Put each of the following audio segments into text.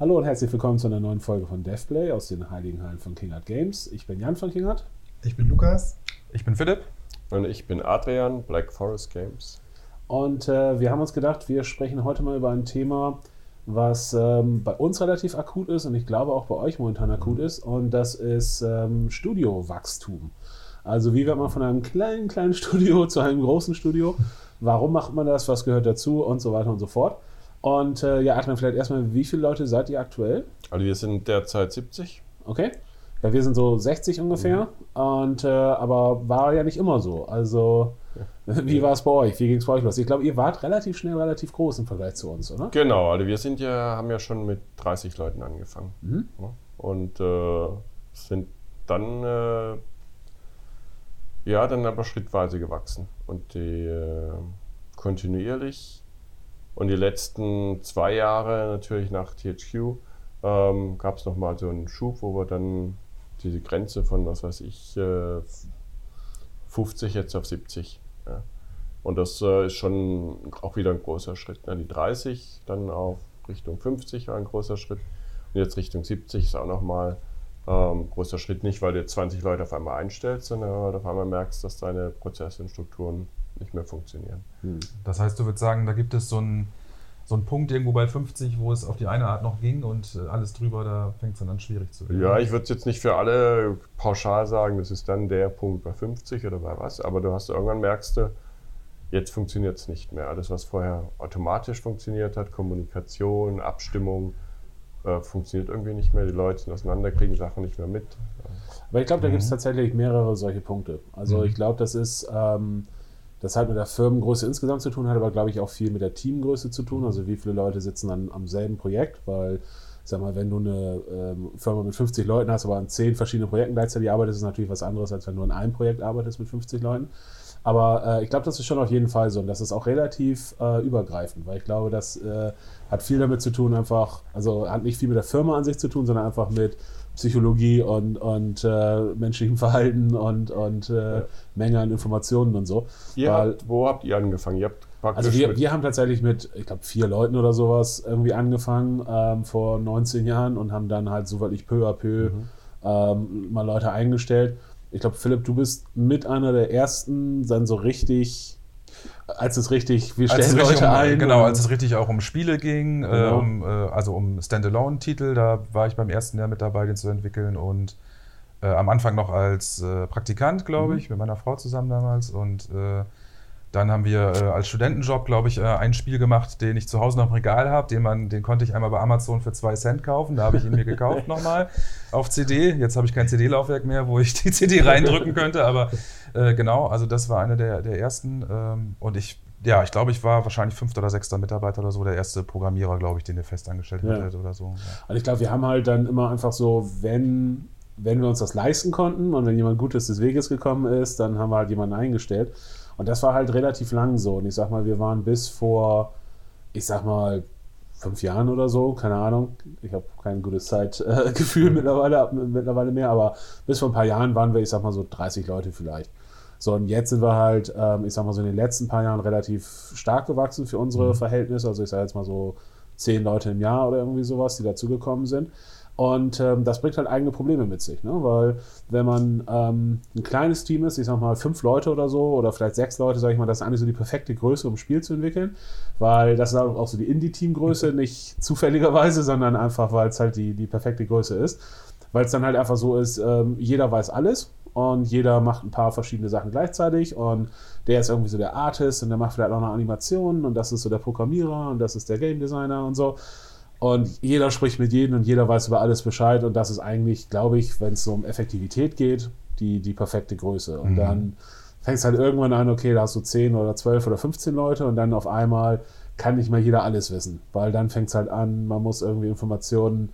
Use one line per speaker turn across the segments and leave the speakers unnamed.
Hallo und herzlich willkommen zu einer neuen Folge von DevPlay aus den Heiligen Hallen von Kingart Games. Ich bin Jan von Kingart.
Ich bin Lukas.
Ich bin Philipp.
Und ich bin Adrian, Black Forest Games.
Und äh, wir haben uns gedacht, wir sprechen heute mal über ein Thema, was ähm, bei uns relativ akut ist und ich glaube auch bei euch momentan akut ist. Und das ist ähm, Studiowachstum. Also wie wird man von einem kleinen, kleinen Studio zu einem großen Studio? Warum macht man das? Was gehört dazu? Und so weiter und so fort. Und äh, ja, Adrian, vielleicht erstmal, wie viele Leute seid ihr aktuell?
Also wir sind derzeit 70.
Okay. Ja, wir sind so 60 ungefähr. Mhm. Und äh, aber war ja nicht immer so. Also ja. wie war es bei euch? Wie ging es bei euch los? Ich glaube, ihr wart relativ schnell relativ groß im Vergleich zu uns, oder?
Genau, also wir sind ja, haben ja schon mit 30 Leuten angefangen. Mhm. Und äh, sind dann äh, ja dann aber schrittweise gewachsen. Und die äh, kontinuierlich und die letzten zwei Jahre natürlich nach THQ ähm, gab es nochmal so einen Schub, wo wir dann diese Grenze von, was weiß ich, äh, 50 jetzt auf 70. Ja. Und das äh, ist schon auch wieder ein großer Schritt. Ne? Die 30 dann auf Richtung 50 war ein großer Schritt. Und jetzt Richtung 70 ist auch nochmal ähm, großer Schritt. Nicht, weil du jetzt 20 Leute auf einmal einstellst, sondern weil du auf einmal merkst, dass deine Prozesse und Strukturen nicht mehr funktionieren.
Hm. Das heißt, du würdest sagen, da gibt es so einen, so einen Punkt irgendwo bei 50, wo es auf die eine Art noch ging und äh, alles drüber, da fängt es dann an schwierig zu werden.
Ja, ich würde es jetzt nicht für alle pauschal sagen, das ist dann der Punkt bei 50 oder bei was, aber du hast irgendwann merkst du, jetzt funktioniert es nicht mehr. Alles, was vorher automatisch funktioniert hat, Kommunikation, Abstimmung, äh, funktioniert irgendwie nicht mehr. Die Leute sind auseinander, kriegen Sachen nicht mehr mit.
Aber ich glaube, da mhm. gibt es tatsächlich mehrere solche Punkte. Also mhm. ich glaube, das ist... Ähm, das hat mit der Firmengröße insgesamt zu tun, hat aber, glaube ich, auch viel mit der Teamgröße zu tun. Also wie viele Leute sitzen dann am selben Projekt, weil, sag mal, wenn du eine ähm, Firma mit 50 Leuten hast, aber an 10 verschiedenen Projekten gleichzeitig arbeitest, ist natürlich was anderes, als wenn du an einem Projekt arbeitest mit 50 Leuten. Aber äh, ich glaube, das ist schon auf jeden Fall so und das ist auch relativ äh, übergreifend, weil ich glaube, das äh, hat viel damit zu tun, einfach, also hat nicht viel mit der Firma an sich zu tun, sondern einfach mit Psychologie und, und äh, menschlichem Verhalten und, und äh, ja. Menge an Informationen und so.
Weil, habt, wo habt ihr angefangen? Ihr habt
also wir, wir haben tatsächlich mit, ich glaube, vier Leuten oder sowas irgendwie angefangen ähm, vor 19 Jahren und haben dann halt so wirklich peu à peu mhm. ähm, mal Leute eingestellt. Ich glaube, Philipp, du bist mit einer der ersten dann so richtig als es richtig, wir stellen Leute
um,
ein.
Genau, als es richtig auch um Spiele ging, genau. äh, um, äh, also um Standalone-Titel, da war ich beim ersten Jahr mit dabei, den zu entwickeln und äh, am Anfang noch als äh, Praktikant, glaube mhm. ich, mit meiner Frau zusammen damals und äh, dann haben wir äh, als Studentenjob, glaube ich, äh, ein Spiel gemacht, den ich zu Hause noch im Regal habe. Den, den konnte ich einmal bei Amazon für zwei Cent kaufen. Da habe ich ihn mir gekauft nochmal auf CD. Jetzt habe ich kein CD-Laufwerk mehr, wo ich die CD reindrücken könnte. Aber äh, genau, also das war einer der, der ersten. Ähm, und ich, ja, ich glaube, ich war wahrscheinlich fünfter oder sechster Mitarbeiter oder so, der erste Programmierer, glaube ich, den der festangestellt ja. hatte oder so. Ja.
Also ich glaube, wir haben halt dann immer einfach so, wenn wenn wir uns das leisten konnten und wenn jemand Gutes des Weges gekommen ist, dann haben wir halt jemanden eingestellt. Und das war halt relativ lang so. Und ich sag mal, wir waren bis vor, ich sag mal, fünf Jahren oder so, keine Ahnung. Ich habe kein gutes Zeitgefühl äh, mittlerweile, mittlerweile mehr, aber bis vor ein paar Jahren waren wir, ich sag mal, so 30 Leute vielleicht. So, und jetzt sind wir halt, ähm, ich sag mal, so in den letzten paar Jahren relativ stark gewachsen für unsere mhm. Verhältnisse. Also ich sage jetzt mal so zehn Leute im Jahr oder irgendwie sowas, die dazugekommen sind. Und ähm, das bringt halt eigene Probleme mit sich, ne? weil wenn man ähm, ein kleines Team ist, ich sag mal fünf Leute oder so oder vielleicht sechs Leute, sage ich mal, das ist eigentlich so die perfekte Größe, um ein Spiel zu entwickeln, weil das ist auch so die Indie-Team-Größe, nicht zufälligerweise, sondern einfach, weil es halt die, die perfekte Größe ist, weil es dann halt einfach so ist, ähm, jeder weiß alles und jeder macht ein paar verschiedene Sachen gleichzeitig und der ist irgendwie so der Artist und der macht vielleicht auch noch Animationen und das ist so der Programmierer und das ist der Game Designer und so. Und jeder spricht mit jedem und jeder weiß über alles Bescheid. Und das ist eigentlich, glaube ich, wenn es so um Effektivität geht, die, die perfekte Größe. Und mhm. dann fängt es halt irgendwann an, okay, da hast du 10 oder 12 oder 15 Leute und dann auf einmal kann nicht mehr jeder alles wissen. Weil dann fängt es halt an, man muss irgendwie Informationen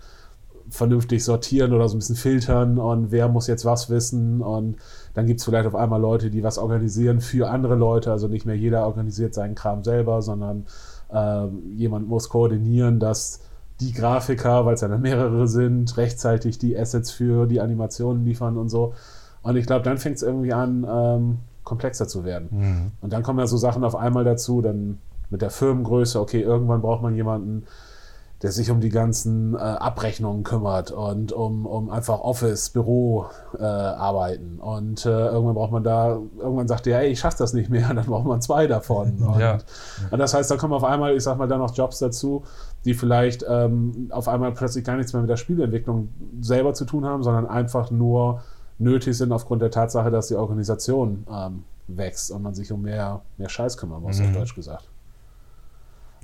vernünftig sortieren oder so ein bisschen filtern und wer muss jetzt was wissen und dann gibt es vielleicht auf einmal Leute, die was organisieren für andere Leute, also nicht mehr jeder organisiert seinen Kram selber, sondern äh, jemand muss koordinieren, dass die Grafiker, weil es ja dann mehrere sind, rechtzeitig die Assets für die Animationen liefern und so. Und ich glaube, dann fängt es irgendwie an, ähm, komplexer zu werden. Mhm. Und dann kommen ja so Sachen auf einmal dazu, dann mit der Firmengröße, okay, irgendwann braucht man jemanden, der sich um die ganzen äh, Abrechnungen kümmert und um, um einfach Office, Büro äh, arbeiten. Und äh, irgendwann braucht man da, irgendwann sagt der, hey, ich schaffe das nicht mehr, dann braucht man zwei davon. Und, ja. und das heißt, da kommen auf einmal, ich sag mal, dann noch Jobs dazu, die vielleicht ähm, auf einmal plötzlich gar nichts mehr mit der Spielentwicklung selber zu tun haben, sondern einfach nur nötig sind aufgrund der Tatsache, dass die Organisation ähm, wächst und man sich um mehr, mehr Scheiß kümmern muss, mhm. auf Deutsch gesagt.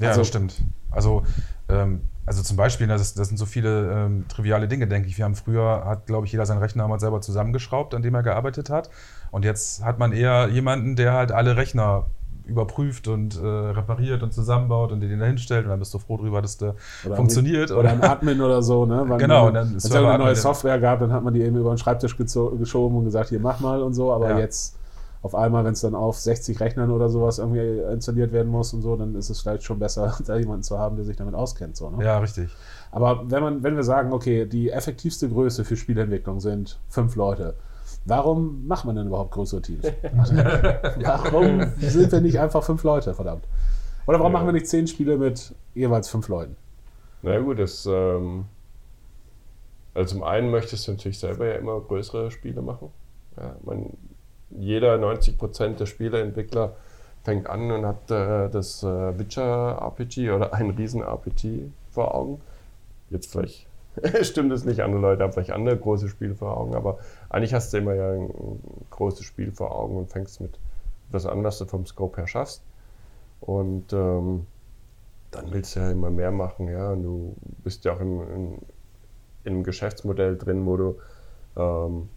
Ja, also, das stimmt. Also, ähm, also zum Beispiel, ne, das, das sind so viele ähm, triviale Dinge, denke ich. Wir haben früher, hat, glaube ich, jeder seinen Rechner mal selber zusammengeschraubt, an dem er gearbeitet hat. Und jetzt hat man eher jemanden, der halt alle Rechner überprüft und äh, repariert und zusammenbaut und den da hinstellt und dann bist du froh drüber, dass der oder funktioniert.
Oder, oder ein Admin oder so, ne?
Weil genau.
Wenn es eine neue Software gab, dann hat man die eben über den Schreibtisch geschoben und gesagt, hier mach mal und so, aber ja. jetzt auf einmal, wenn es dann auf 60 Rechnern oder sowas irgendwie installiert werden muss und so, dann ist es vielleicht schon besser, da jemanden zu haben, der sich damit auskennt. So, ne?
Ja, richtig.
Aber wenn, man, wenn wir sagen, okay, die effektivste Größe für Spielentwicklung sind fünf Leute, warum macht man denn überhaupt größere Teams? warum sind wir nicht einfach fünf Leute, verdammt? Oder warum ja. machen wir nicht zehn Spiele mit jeweils fünf Leuten?
Na gut, das. Ähm, also zum einen möchtest du natürlich selber ja immer größere Spiele machen. Ja, man, jeder 90 Prozent der Spieleentwickler fängt an und hat äh, das äh, Witcher RPG oder ein Riesen RPG vor Augen. Jetzt vielleicht stimmt es nicht, andere Leute haben vielleicht andere große Spiele vor Augen, aber eigentlich hast du immer ja ein, großes Spiel vor Augen und fängst mit etwas an, was du vom Scope her schaffst. Und ähm, dann willst du ja immer mehr machen, ja. Und du bist ja auch in, in, in einem Geschäftsmodell drin, wo du ähm,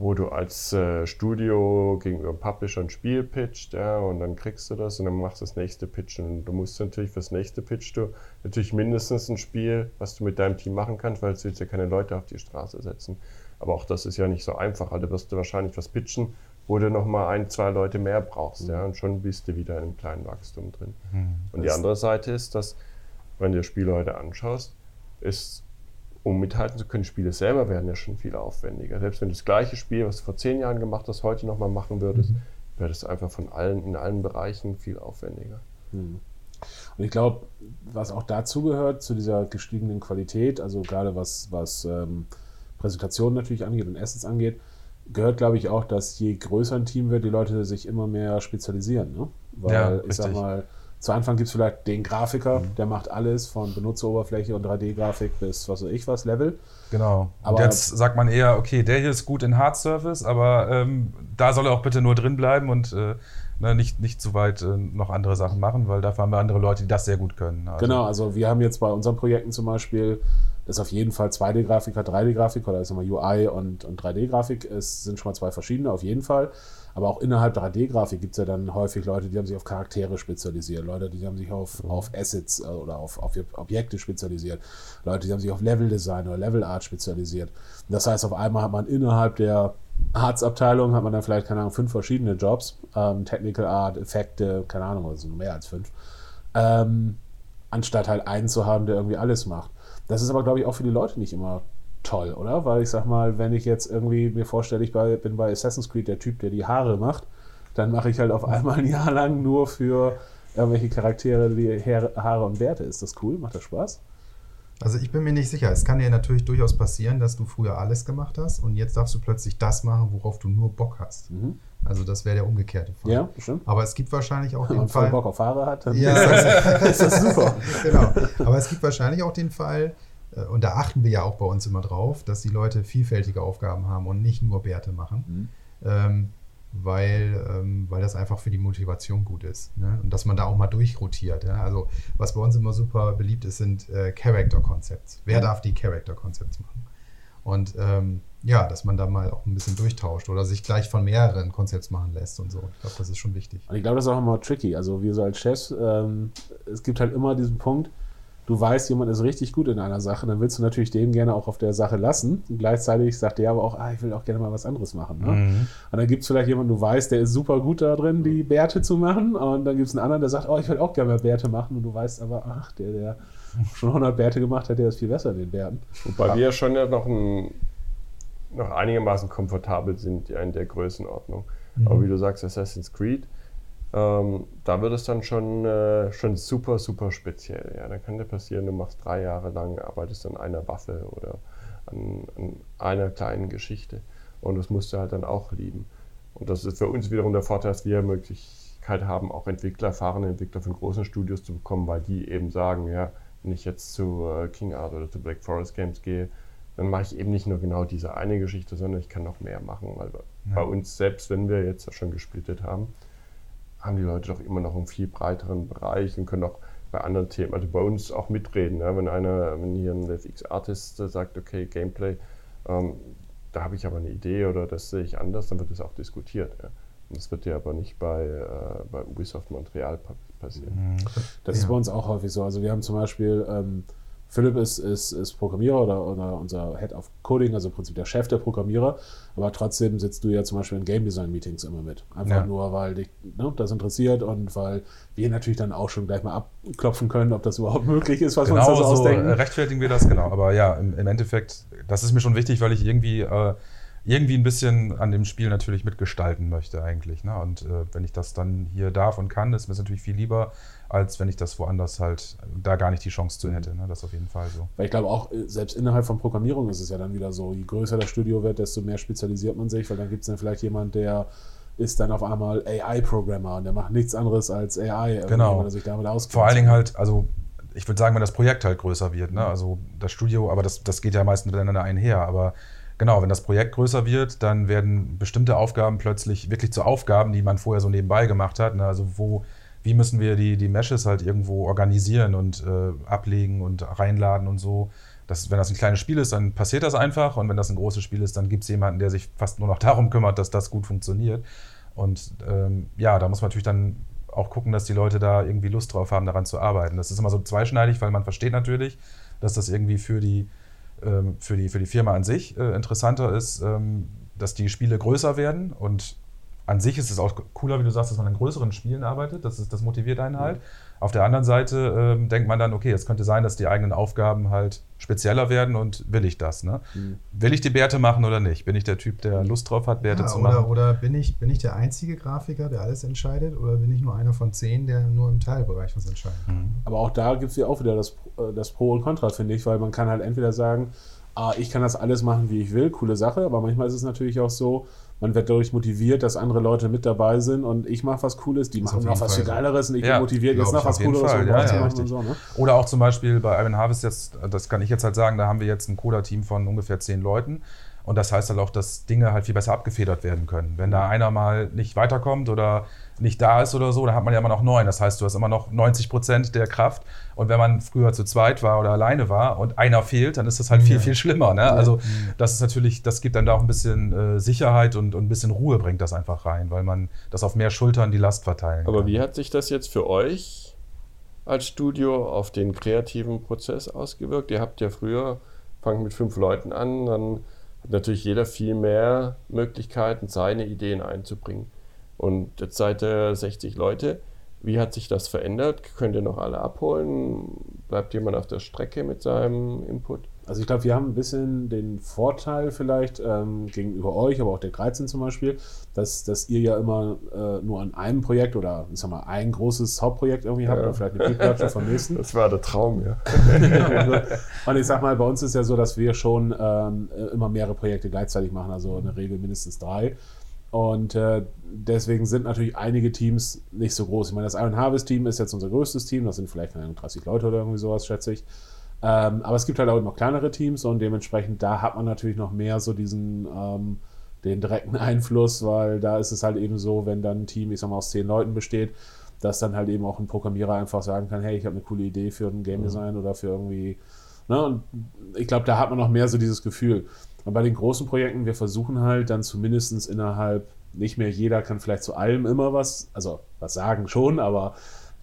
wo du als äh, Studio gegenüber Publisher ein Spiel pitcht, ja, und dann kriegst du das und dann machst du das nächste Pitch. Und du musst natürlich fürs nächste Pitch du natürlich mindestens ein Spiel, was du mit deinem Team machen kannst, weil du willst ja keine Leute auf die Straße setzen. Aber auch das ist ja nicht so einfach. Also wirst du wahrscheinlich was pitchen, wo du nochmal ein, zwei Leute mehr brauchst, mhm. ja, und schon bist du wieder in einem kleinen Wachstum drin. Mhm. Und die andere Seite ist, dass, wenn du dir Spiele heute anschaust, ist um mithalten zu können, Spiele selber werden ja schon viel aufwendiger. Selbst wenn du das gleiche Spiel, was du vor zehn Jahren gemacht hast, heute nochmal machen würdest, mhm. wäre das einfach von allen, in allen Bereichen viel aufwendiger. Mhm.
Und ich glaube, was auch dazu gehört, zu dieser gestiegenen Qualität, also gerade was, was ähm, Präsentationen natürlich angeht und Assets angeht, gehört, glaube ich, auch, dass je größer ein Team wird, die Leute sich immer mehr spezialisieren. Ne? Weil, ja, ich sag mal, zu Anfang gibt es vielleicht den Grafiker, mhm. der macht alles von Benutzeroberfläche und 3D-Grafik bis was weiß ich was, Level.
Genau. Aber und jetzt sagt man eher, okay, der hier ist gut in Hard Surface, aber ähm, da soll er auch bitte nur drin bleiben und äh, ne, nicht, nicht zu weit äh, noch andere Sachen machen, weil dafür haben wir andere Leute, die das sehr gut können.
Also genau, also wir haben jetzt bei unseren Projekten zum Beispiel, das ist auf jeden Fall 2D-Grafiker, 3D-Grafik oder ist immer UI und, und 3D-Grafik, es sind schon mal zwei verschiedene, auf jeden Fall. Aber auch innerhalb 3D-Grafik gibt es ja dann häufig Leute, die haben sich auf Charaktere spezialisiert, Leute, die haben sich auf, mhm. auf Assets äh, oder auf, auf Objekte spezialisiert, Leute, die haben sich auf Level-Design oder Level-Art spezialisiert. das heißt, auf einmal hat man innerhalb der Arts-Abteilung hat man dann vielleicht, keine Ahnung, fünf verschiedene Jobs, ähm, Technical Art, Effekte, keine Ahnung, also mehr als fünf, ähm, anstatt halt einen zu haben, der irgendwie alles macht. Das ist aber, glaube ich, auch für die Leute nicht immer toll, oder? Weil ich sag mal, wenn ich jetzt irgendwie mir vorstelle, ich bin bei Assassin's Creed der Typ, der die Haare macht, dann mache ich halt auf einmal ein Jahr lang nur für irgendwelche Charaktere die Haare und Bärte. Ist das cool? Macht das Spaß?
Also ich bin mir nicht sicher. Es kann dir natürlich durchaus passieren, dass du früher alles gemacht hast und jetzt darfst du plötzlich das machen, worauf du nur Bock hast. Mhm. Also das wäre der umgekehrte
Fall. Ja, bestimmt.
Aber es gibt wahrscheinlich auch
Wenn
den
man
Fall.
Bock auf Haare hat, dann
ja, ist, das, ist das super. genau. Aber es gibt wahrscheinlich auch den Fall, und da achten wir ja auch bei uns immer drauf, dass die Leute vielfältige Aufgaben haben und nicht nur Bärte machen. Mhm. Ähm, weil, ähm, weil das einfach für die Motivation gut ist. Ne? Und dass man da auch mal durchrotiert. Ja? Also, was bei uns immer super beliebt ist, sind äh, Character Concepts. Wer darf die Character Concepts machen? Und ähm, ja, dass man da mal auch ein bisschen durchtauscht oder sich gleich von mehreren Konzepts machen lässt und so. Ich glaube, das ist schon wichtig.
Und ich glaube, das ist auch immer tricky. Also, wir so als Chefs, ähm, es gibt halt immer diesen Punkt, du weißt, jemand ist richtig gut in einer Sache, dann willst du natürlich den gerne auch auf der Sache lassen. Und gleichzeitig sagt der aber auch, ah, ich will auch gerne mal was anderes machen. Ne? Mhm. Und dann gibt es vielleicht jemanden, du weißt, der ist super gut da drin, die Bärte zu machen. Und dann gibt es einen anderen, der sagt, oh, ich will auch gerne mal Bärte machen. Und du weißt aber, ach, der, der schon 100 Bärte gemacht hat, der ist viel besser in den Bärten.
Wobei ja. wir schon ja noch, ein, noch einigermaßen komfortabel sind in der Größenordnung. Mhm. Aber wie du sagst, Assassin's Creed, Ähm, da wird es dann schon, äh, schon super, super speziell. Ja. Da kann dir passieren, du machst drei Jahre lang, arbeitest an einer Waffe oder an, an einer kleinen Geschichte. Und das musst du halt dann auch lieben. Und das ist für uns wiederum der Vorteil, dass wir Möglichkeit haben, auch Entwickler, erfahrene Entwickler von großen Studios zu bekommen, weil die eben sagen, ja, wenn ich jetzt zu äh, King Art oder zu Black Forest Games gehe, dann mache ich eben nicht nur genau diese eine Geschichte, sondern ich kann noch mehr machen. Weil ja. bei uns, selbst wenn wir jetzt schon gesplittet haben, haben die Leute doch immer noch einen viel breiteren Bereich und können auch bei anderen Themen, also bei uns auch mitreden. Ne? Wenn einer, wenn hier ein LFX-Artist sagt, okay, Gameplay, ähm, da habe ich aber eine Idee oder das sehe ich anders, dann wird das auch diskutiert. Ja? Und das wird ja aber nicht bei, äh, bei Ubisoft Montreal passieren.
Mhm. Das ja. ist bei uns auch häufig so. Also wir haben zum Beispiel ähm, Philipp ist, ist, ist Programmierer oder, oder, unser Head of Coding, also im Prinzip der Chef der Programmierer, aber trotzdem sitzt du ja zum Beispiel in Game Design Meetings immer mit. Einfach ja. nur, weil dich ne, das interessiert und weil wir natürlich dann auch schon gleich mal abklopfen können, ob das überhaupt möglich ist, was
genau
wir uns
da so ausdenken. Rechtfertigen wir das, genau. Aber ja, im, im, Endeffekt, das ist mir schon wichtig, weil ich irgendwie. Äh, irgendwie ein bisschen an dem Spiel natürlich mitgestalten möchte eigentlich. Ne? Und äh, wenn ich das dann hier darf und kann, ist mir natürlich viel lieber, als wenn ich das woanders halt da gar nicht die Chance zu hätte. Ne? Das auf jeden Fall so.
Weil ich glaube auch, äh, selbst innerhalb von Programmierung ist es ja dann wieder so, je größer das Studio wird, desto mehr spezialisiert man sich, weil dann gibt es dann vielleicht jemand, der ist dann auf einmal AI-Programmer und der macht nichts anderes als AI,
genau. wenn er sich damit auskennt. Vor allen Dingen halt, also ich würde sagen, wenn das Projekt halt größer wird, ne? also das Studio, aber das, das geht ja meistens miteinander einher, aber genau, wenn das Projekt größer wird, dann werden bestimmte Aufgaben plötzlich wirklich zu Aufgaben, die man vorher so nebenbei gemacht hat, ne? also wo wie müssen wir die, die Meshes halt irgendwo organisieren und äh, ablegen und reinladen und so. Das, wenn das ein kleines Spiel ist, dann passiert das einfach. Und wenn das ein großes Spiel ist, dann gibt es jemanden, der sich fast nur noch darum kümmert, dass das gut funktioniert. Und ähm, ja, da muss man natürlich dann auch gucken, dass die Leute da irgendwie Lust drauf haben, daran zu arbeiten. Das ist immer so zweischneidig, weil man versteht natürlich, dass das irgendwie für die, für die, für die Firma an sich äh, interessanter ist, ähm, dass die Spiele größer werden und an sich ist es auch cooler, wie du sagst, dass man an größeren Spielen arbeitet. Das, ist, das motiviert einen halt. Mhm. Auf der anderen Seite ähm, denkt man dann, okay, es könnte sein, dass die eigenen Aufgaben halt spezieller werden und will ich das? Ne? Mhm. Will ich die Bärte machen oder nicht? Bin ich der Typ, der Lust drauf hat, Bärte ja, zu
oder,
machen?
Oder bin ich, bin ich der einzige Grafiker, der alles entscheidet? Oder bin ich nur einer von zehn, der nur im Teilbereich was entscheidet? Mhm.
Aber auch da gibt es ja auch wieder das, äh, das Pro und Contra, finde ich, weil man kann halt entweder sagen, ah, ich kann das alles machen, wie ich will, coole Sache, aber manchmal ist es natürlich auch so, man wird dadurch motiviert, dass andere Leute mit dabei sind und ich mache was Cooles, die machen noch was viel Geileres und ich ja, bin motiviert, jetzt noch was Cooleres
Fall, ja, ja, und so. Ne? Oder auch zum Beispiel bei Ivan Harvest jetzt, das kann ich jetzt halt sagen, da haben wir jetzt ein Coda-Team von ungefähr zehn Leuten. Und das heißt halt auch, dass Dinge halt viel besser abgefedert werden können. Wenn da einer mal nicht weiterkommt oder nicht da ist oder so, dann hat man ja immer noch neun. Das heißt, du hast immer noch 90 Prozent der Kraft. Und wenn man früher zu zweit war oder alleine war und einer fehlt, dann ist das halt viel, ja. viel schlimmer. Ne? Also das ist natürlich, das gibt dann da auch ein bisschen äh, Sicherheit und, und, ein bisschen Ruhe bringt das einfach rein, weil man das auf mehr Schultern die Last verteilen
Aber kann. wie hat sich das jetzt für euch als Studio auf den kreativen Prozess ausgewirkt? Ihr habt ja früher, fangt mit fünf Leuten an, dann hat natürlich jeder viel mehr Möglichkeiten, seine Ideen einzubringen. Und jetzt seid ihr 60 Leute. Wie hat sich das verändert? Könnt ihr noch alle abholen? Bleibt jemand auf der Strecke mit seinem Input?
Also ich glaube, wir haben ein bisschen den Vorteil vielleicht ähm, gegenüber euch, aber auch der 13 zum Beispiel, dass, dass ihr ja immer äh, nur an einem Projekt oder ich sag mal ein großes Hauptprojekt irgendwie habt ja. oder vielleicht eine Peak vom nächsten.
Das war der Traum, ja.
Und ich sag mal, bei uns ist ja so, dass wir schon ähm, immer mehrere Projekte gleichzeitig machen, also in der Regel mindestens drei. Und äh, deswegen sind natürlich einige Teams nicht so groß. Ich meine, das Iron Harvest Team ist jetzt unser größtes Team. Das sind vielleicht 30 Leute oder irgendwie sowas, schätze ich. Ähm, aber es gibt halt auch noch kleinere Teams und dementsprechend da hat man natürlich noch mehr so diesen ähm, den direkten Einfluss, weil da ist es halt eben so, wenn dann ein Team, ich sag mal, aus zehn Leuten besteht, dass dann halt eben auch ein Programmierer einfach sagen kann, hey, ich habe eine coole Idee für ein Game mhm. Design mhm. oder für irgendwie. Ne? Und ich glaube, da hat man noch mehr so dieses Gefühl. Und bei den großen Projekten, wir versuchen halt dann zumindest innerhalb, nicht mehr jeder kann vielleicht zu allem immer was, also was sagen schon, aber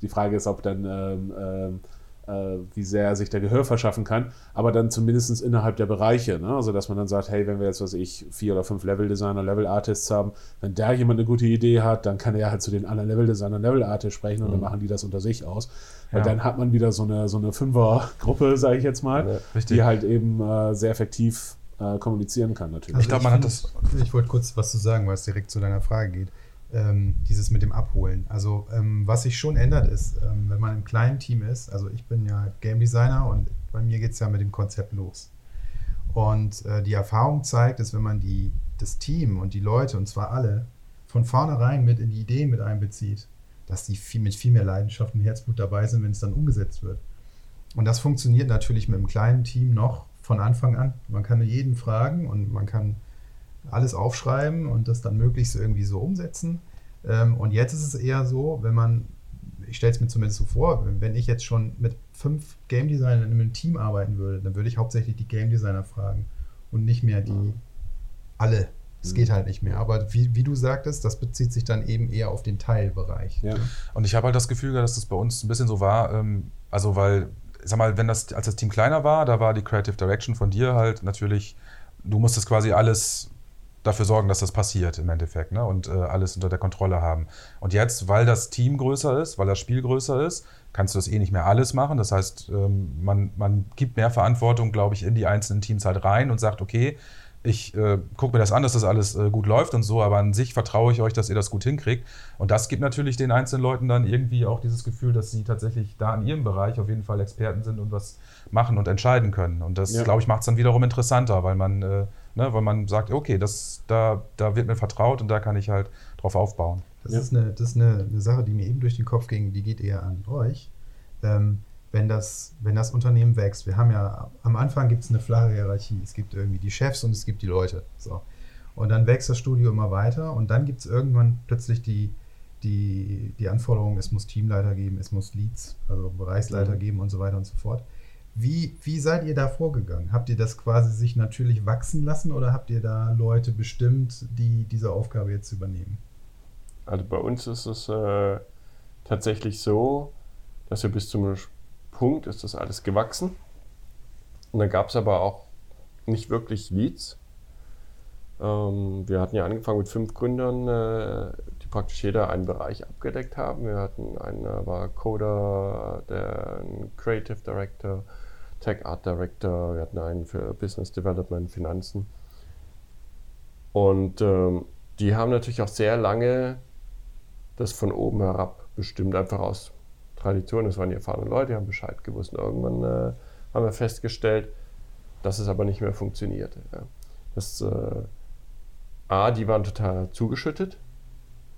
die Frage ist, ob dann, ähm, ähm, äh, wie sehr er sich da Gehör verschaffen kann, aber dann zumindest innerhalb der Bereiche. Ne? Also, dass man dann sagt, hey, wenn wir jetzt, was ich, vier oder fünf Level-Designer, Level-Artists haben, wenn da jemand eine gute Idee hat, dann kann er halt zu den anderen Level-Designern, Level-Artists sprechen und mhm. dann machen die das unter sich aus. Weil ja. dann hat man wieder so eine, so eine Fünfer-Gruppe, sage ich jetzt mal, ja, die halt eben äh, sehr effektiv äh, kommunizieren kann natürlich.
Also ich glaube, man hat das. Ich wollte kurz was zu sagen, weil es direkt zu deiner Frage geht. Ähm, dieses mit dem Abholen. Also ähm, was sich schon ändert ist, ähm, wenn man im kleinen Team ist, also ich bin ja Game Designer und bei mir geht es ja mit dem Konzept los. Und äh, die Erfahrung zeigt, dass wenn man die, das Team und die Leute, und zwar alle, von vornherein mit in die Ideen mit einbezieht, dass die viel, mit viel mehr Leidenschaft und Herzblut dabei sind, wenn es dann umgesetzt wird. Und das funktioniert natürlich mit einem kleinen Team noch von Anfang an. Man kann jeden fragen und man kann alles aufschreiben und das dann möglichst irgendwie so umsetzen. Ähm, und jetzt ist es eher so, wenn man, ich stelle es mir zumindest so vor, wenn ich jetzt schon mit fünf Game Designern in einem Team arbeiten würde, dann würde ich hauptsächlich die Game Designer fragen und nicht mehr die alle. Es geht halt nicht mehr. Aber wie, wie, du sagtest, das bezieht sich dann eben eher auf den Teilbereich.
Ja. Und ich habe halt das Gefühl, dass das bei uns ein bisschen so war, ähm, also weil, sag mal, wenn das, als das Team kleiner war, da war die Creative Direction von dir halt natürlich, du musstest quasi alles dafür sorgen, dass das passiert im Endeffekt ne? und äh, alles unter der Kontrolle haben. Und jetzt, weil das Team größer ist, weil das Spiel größer ist, kannst du das eh nicht mehr alles machen. Das heißt, ähm, man, man gibt mehr Verantwortung, glaube ich, in die einzelnen Teams halt rein und sagt, okay, ich äh, gucke mir das an, dass das alles äh, gut läuft und so, aber an sich vertraue ich euch, dass ihr das gut hinkriegt. Und das gibt natürlich den einzelnen Leuten dann irgendwie auch dieses Gefühl, dass sie tatsächlich da in ihrem Bereich auf jeden Fall Experten sind und was machen und entscheiden können. Und das, ja. glaube ich, macht es dann wiederum interessanter, weil man äh, Ne, weil man sagt, okay, das, da, da wird mir vertraut und da kann ich halt drauf aufbauen.
Das ja. ist, eine, das ist eine, eine, Sache, die mir eben durch den Kopf ging, die geht eher an euch. Ähm, wenn, das, wenn das Unternehmen wächst, wir haben ja, am Anfang gibt es eine flache Hierarchie. Es gibt irgendwie die Chefs und es gibt die Leute. So. Und dann wächst das Studio immer weiter und dann gibt es irgendwann plötzlich die, die, die Anforderung, es muss Teamleiter geben, es muss Leads, also Bereichsleiter mhm. geben und so weiter und so fort. Wie, wie seid ihr da vorgegangen? Habt ihr das quasi sich natürlich wachsen lassen oder habt ihr da Leute bestimmt, die diese Aufgabe jetzt übernehmen?
Also bei uns ist es äh, tatsächlich so, dass wir bis zum Punkt ist das alles gewachsen. Und dann gab es aber auch nicht wirklich Leads. Ähm, wir hatten ja angefangen mit fünf Gründern, äh, die praktisch jeder einen Bereich abgedeckt haben. Wir hatten einen war Coder, der ein Creative Director, Tech Art Director, wir hatten einen für Business Development, Finanzen. Und ähm, die haben natürlich auch sehr lange das von oben herab bestimmt, einfach aus Tradition. Das waren die erfahrenen Leute, die haben Bescheid gewusst. Und irgendwann äh, haben wir festgestellt, dass es aber nicht mehr funktionierte. Ja. Das, äh, A, die waren total zugeschüttet,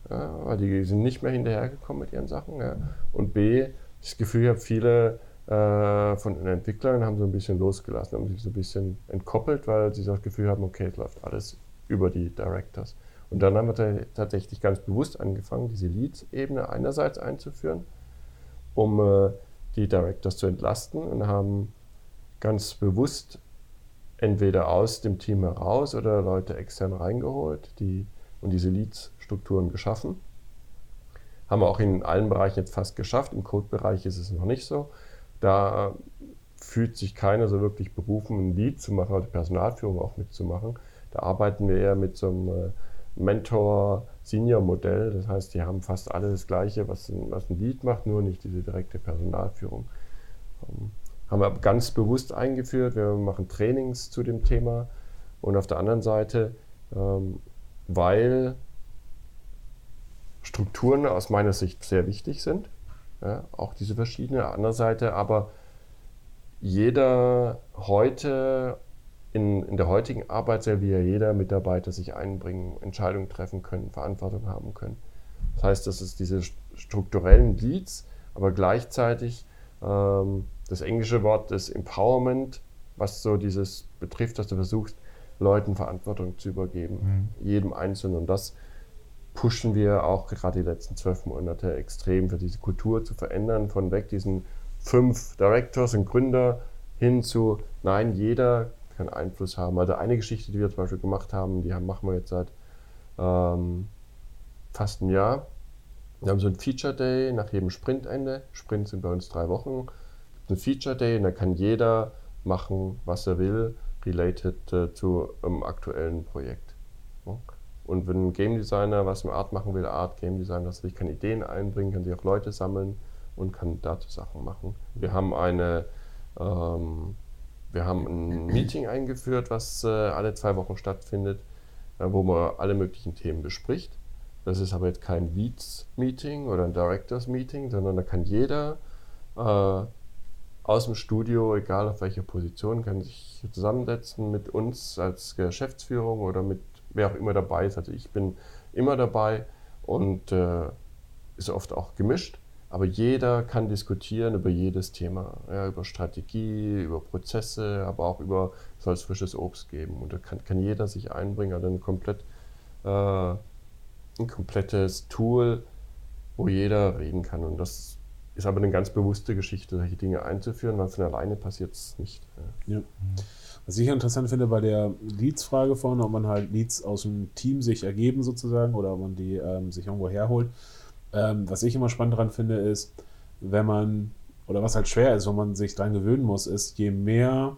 ja, weil die sind nicht mehr hinterhergekommen mit ihren Sachen. Ja. Und B, das Gefühl, ich habe viele äh, von den Entwicklern haben so ein bisschen losgelassen, haben sich so ein bisschen entkoppelt, weil sie das Gefühl haben, okay, es läuft alles über die Directors. Und dann haben wir tatsächlich ganz bewusst angefangen, diese Lead-Ebene einerseits einzuführen, um äh, die Directors zu entlasten und haben ganz bewusst entweder aus dem Team heraus oder Leute extern reingeholt die, und diese Leads-Strukturen geschaffen. Haben wir auch in allen Bereichen jetzt fast geschafft. Im Code-Bereich ist es noch nicht so. Da fühlt sich keiner so wirklich berufen, ein Lead zu machen oder Personalführung auch mitzumachen. Da arbeiten wir eher mit so einem äh, Mentor-Senior-Modell. Das heißt, die haben fast alle das Gleiche, was ein, was ein Lead macht, nur nicht diese direkte Personalführung. Ähm, haben wir ganz bewusst eingeführt. Wir machen Trainings zu dem Thema. Und auf der anderen Seite, ähm, weil Strukturen aus meiner Sicht sehr wichtig sind, ja, auch diese verschiedene. Andere Seite aber jeder heute in, in der heutigen Arbeit soll wie ja jeder Mitarbeiter sich einbringen, Entscheidungen treffen können, Verantwortung haben können. Das heißt, das ist diese strukturellen Leads, aber gleichzeitig ähm, das englische Wort des Empowerment, was so dieses betrifft, dass du versuchst, Leuten Verantwortung zu übergeben, mhm. jedem Einzelnen. Und das pushen wir auch gerade die letzten zwölf Monate extrem für diese Kultur zu verändern, von weg diesen fünf Directors und Gründer hin zu, nein, jeder kann Einfluss haben. Also eine Geschichte, die wir zum Beispiel gemacht haben, die haben, machen wir jetzt seit ähm, fast einem Jahr. Wir haben so ein Feature Day nach jedem Sprintende. Sprints sind bei uns drei Wochen. Ein Feature Day und da kann jeder machen, was er will, related äh, zu einem aktuellen Projekt. Ja. Und wenn ein Game Designer was im Art machen will, Art Game Designer, das will, kann Ideen einbringen, kann sich auch Leute sammeln und kann dazu Sachen machen. Wir haben eine ähm, wir haben ein Meeting eingeführt, was äh, alle zwei Wochen stattfindet, äh, wo man alle möglichen Themen bespricht. Das ist aber jetzt kein Leads-Meeting oder ein Directors-Meeting, sondern da kann jeder äh, aus dem Studio, egal auf welcher Position, kann sich zusammensetzen mit uns als Geschäftsführung oder mit wer auch immer dabei ist. Also ich bin immer dabei und äh, ist oft auch gemischt. Aber jeder kann diskutieren über jedes Thema, ja, über Strategie, über Prozesse, aber auch über, soll es frisches Obst geben. Und da kann, kann jeder sich einbringen, also ein, komplett, äh, ein komplettes Tool, wo jeder reden kann. Und das ist aber eine ganz bewusste Geschichte, solche Dinge einzuführen, weil von alleine passiert es nicht.
Ja. ja. Was ich interessant finde bei der Leads-Frage vorne, ob man halt Leads aus dem Team sich ergeben sozusagen oder ob man die ähm, sich irgendwo herholt. Ähm, was ich immer spannend daran finde, ist, wenn man, oder was halt schwer ist, wo man sich dran gewöhnen muss, ist, je mehr,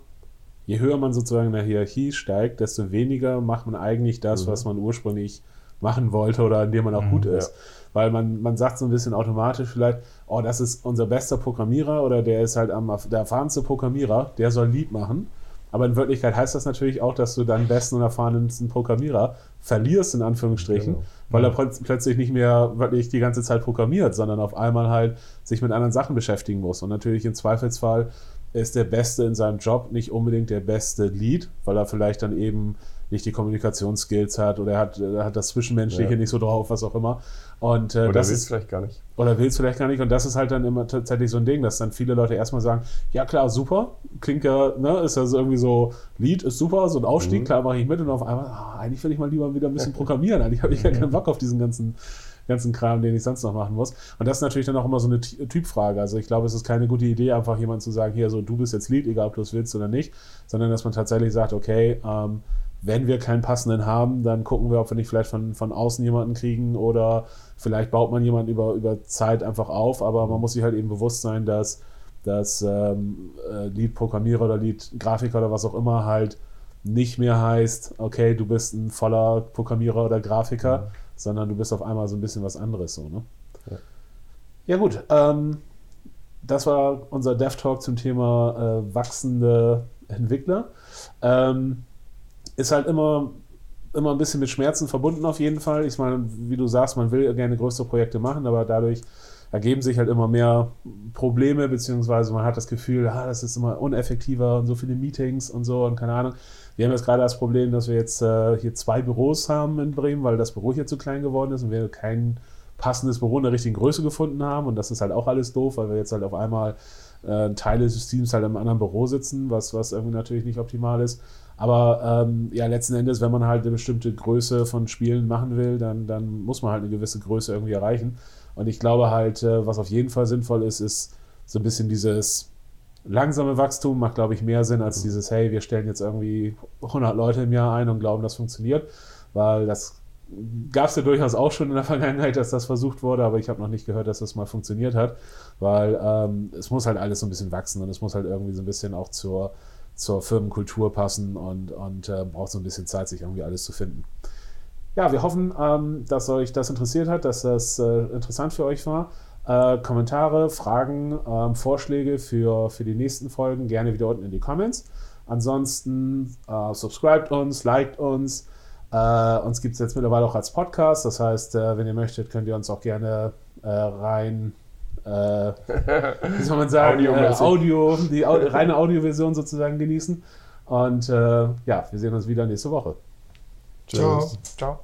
je höher man sozusagen in der Hierarchie steigt, desto weniger macht man eigentlich das, mhm. was man ursprünglich machen wollte oder in dem man auch mhm, gut ist. Ja. Weil man, man sagt so ein bisschen automatisch vielleicht, oh, das ist unser bester Programmierer oder der ist halt am, der erfahrenste Programmierer, der soll Lied machen. Aber in Wirklichkeit heißt das natürlich auch, dass du deinen besten und erfahrensten Programmierer verlierst, in Anführungsstrichen, genau. weil er plötzlich nicht mehr wirklich die ganze Zeit programmiert, sondern auf einmal halt sich mit anderen Sachen beschäftigen muss. Und natürlich im Zweifelsfall ist der Beste in seinem Job nicht unbedingt der beste Lead, weil er vielleicht dann eben nicht die Kommunikationsskills hat oder er hat, er hat das Zwischenmenschliche ja. nicht so drauf, was auch immer. Und,
äh, oder will es vielleicht gar nicht.
Oder will es vielleicht gar nicht. Und das ist halt dann immer tatsächlich so ein Ding, dass dann viele Leute erstmal sagen, ja klar, super, klingt ja, ne, ist ja so irgendwie so, Lied ist super, so ein Aufstieg, mhm. klar mache ich mit und auf einmal, ah, eigentlich will ich mal lieber wieder ein bisschen programmieren. Eigentlich habe ich ja keinen Bock auf diesen ganzen ganzen Kram, den ich sonst noch machen muss. Und das ist natürlich dann auch immer so eine Typfrage. Also ich glaube, es ist keine gute Idee, einfach jemand zu sagen, hier, so du bist jetzt Lied, egal ob du es willst oder nicht, sondern dass man tatsächlich sagt, okay, ähm, wenn wir keinen passenden haben, dann gucken wir, ob wir nicht vielleicht von, von außen jemanden kriegen oder vielleicht baut man jemanden über, über Zeit einfach auf, aber man muss sich halt eben bewusst sein, dass, dass ähm, äh, Lead-Programmierer oder Lead-Grafiker oder was auch immer halt nicht mehr heißt, okay, du bist ein voller Programmierer oder Grafiker, ja. sondern du bist auf einmal so ein bisschen was anderes. So, ne? ja. ja gut, ähm, das war unser Dev-Talk zum Thema äh, wachsende Entwickler. Ähm, ist halt immer, immer ein bisschen mit Schmerzen verbunden auf jeden Fall. Ich meine, wie du sagst, man will gerne größere Projekte machen, aber dadurch ergeben sich halt immer mehr Probleme, beziehungsweise man hat das Gefühl, ah, das ist immer uneffektiver und so viele Meetings und so und keine Ahnung. Wir haben jetzt gerade das Problem, dass wir jetzt äh, hier zwei Büros haben in Bremen, weil das Büro hier zu klein geworden ist und wir kein passendes Büro in der richtigen Größe gefunden haben. Und das ist halt auch alles doof, weil wir jetzt halt auf einmal äh, Teile des Teams halt im anderen Büro sitzen, was, was irgendwie natürlich nicht optimal ist. Aber ähm, ja, letzten Endes, wenn man halt eine bestimmte Größe von Spielen machen will, dann, dann muss man halt eine gewisse Größe irgendwie erreichen. Und ich glaube halt, äh, was auf jeden Fall sinnvoll ist, ist so ein bisschen dieses langsame Wachstum macht, glaube ich, mehr Sinn als dieses, hey, wir stellen jetzt irgendwie 100 Leute im Jahr ein und glauben, das funktioniert. Weil das gab es ja durchaus auch schon in der Vergangenheit, dass das versucht wurde, aber ich habe noch nicht gehört, dass das mal funktioniert hat. Weil ähm, es muss halt alles so ein bisschen wachsen und es muss halt irgendwie so ein bisschen auch zur zur Firmenkultur passen und, und äh, braucht so ein bisschen Zeit, sich irgendwie alles zu finden. Ja, wir hoffen, ähm, dass euch das interessiert hat, dass das äh, interessant für euch war. Äh, Kommentare, Fragen, ähm, Vorschläge für, für die nächsten Folgen gerne wieder unten in die Comments. Ansonsten äh, subscribt uns, liked uns. Äh, uns gibt es jetzt mittlerweile auch als Podcast. Das heißt, äh, wenn ihr möchtet, könnt ihr uns auch gerne rein äh, wie soll man sagen, Audio, äh, Audio die Audio, reine Audioversion sozusagen genießen. Und äh, ja, wir sehen uns wieder nächste Woche.
Tschüss. Ciao. Ciao.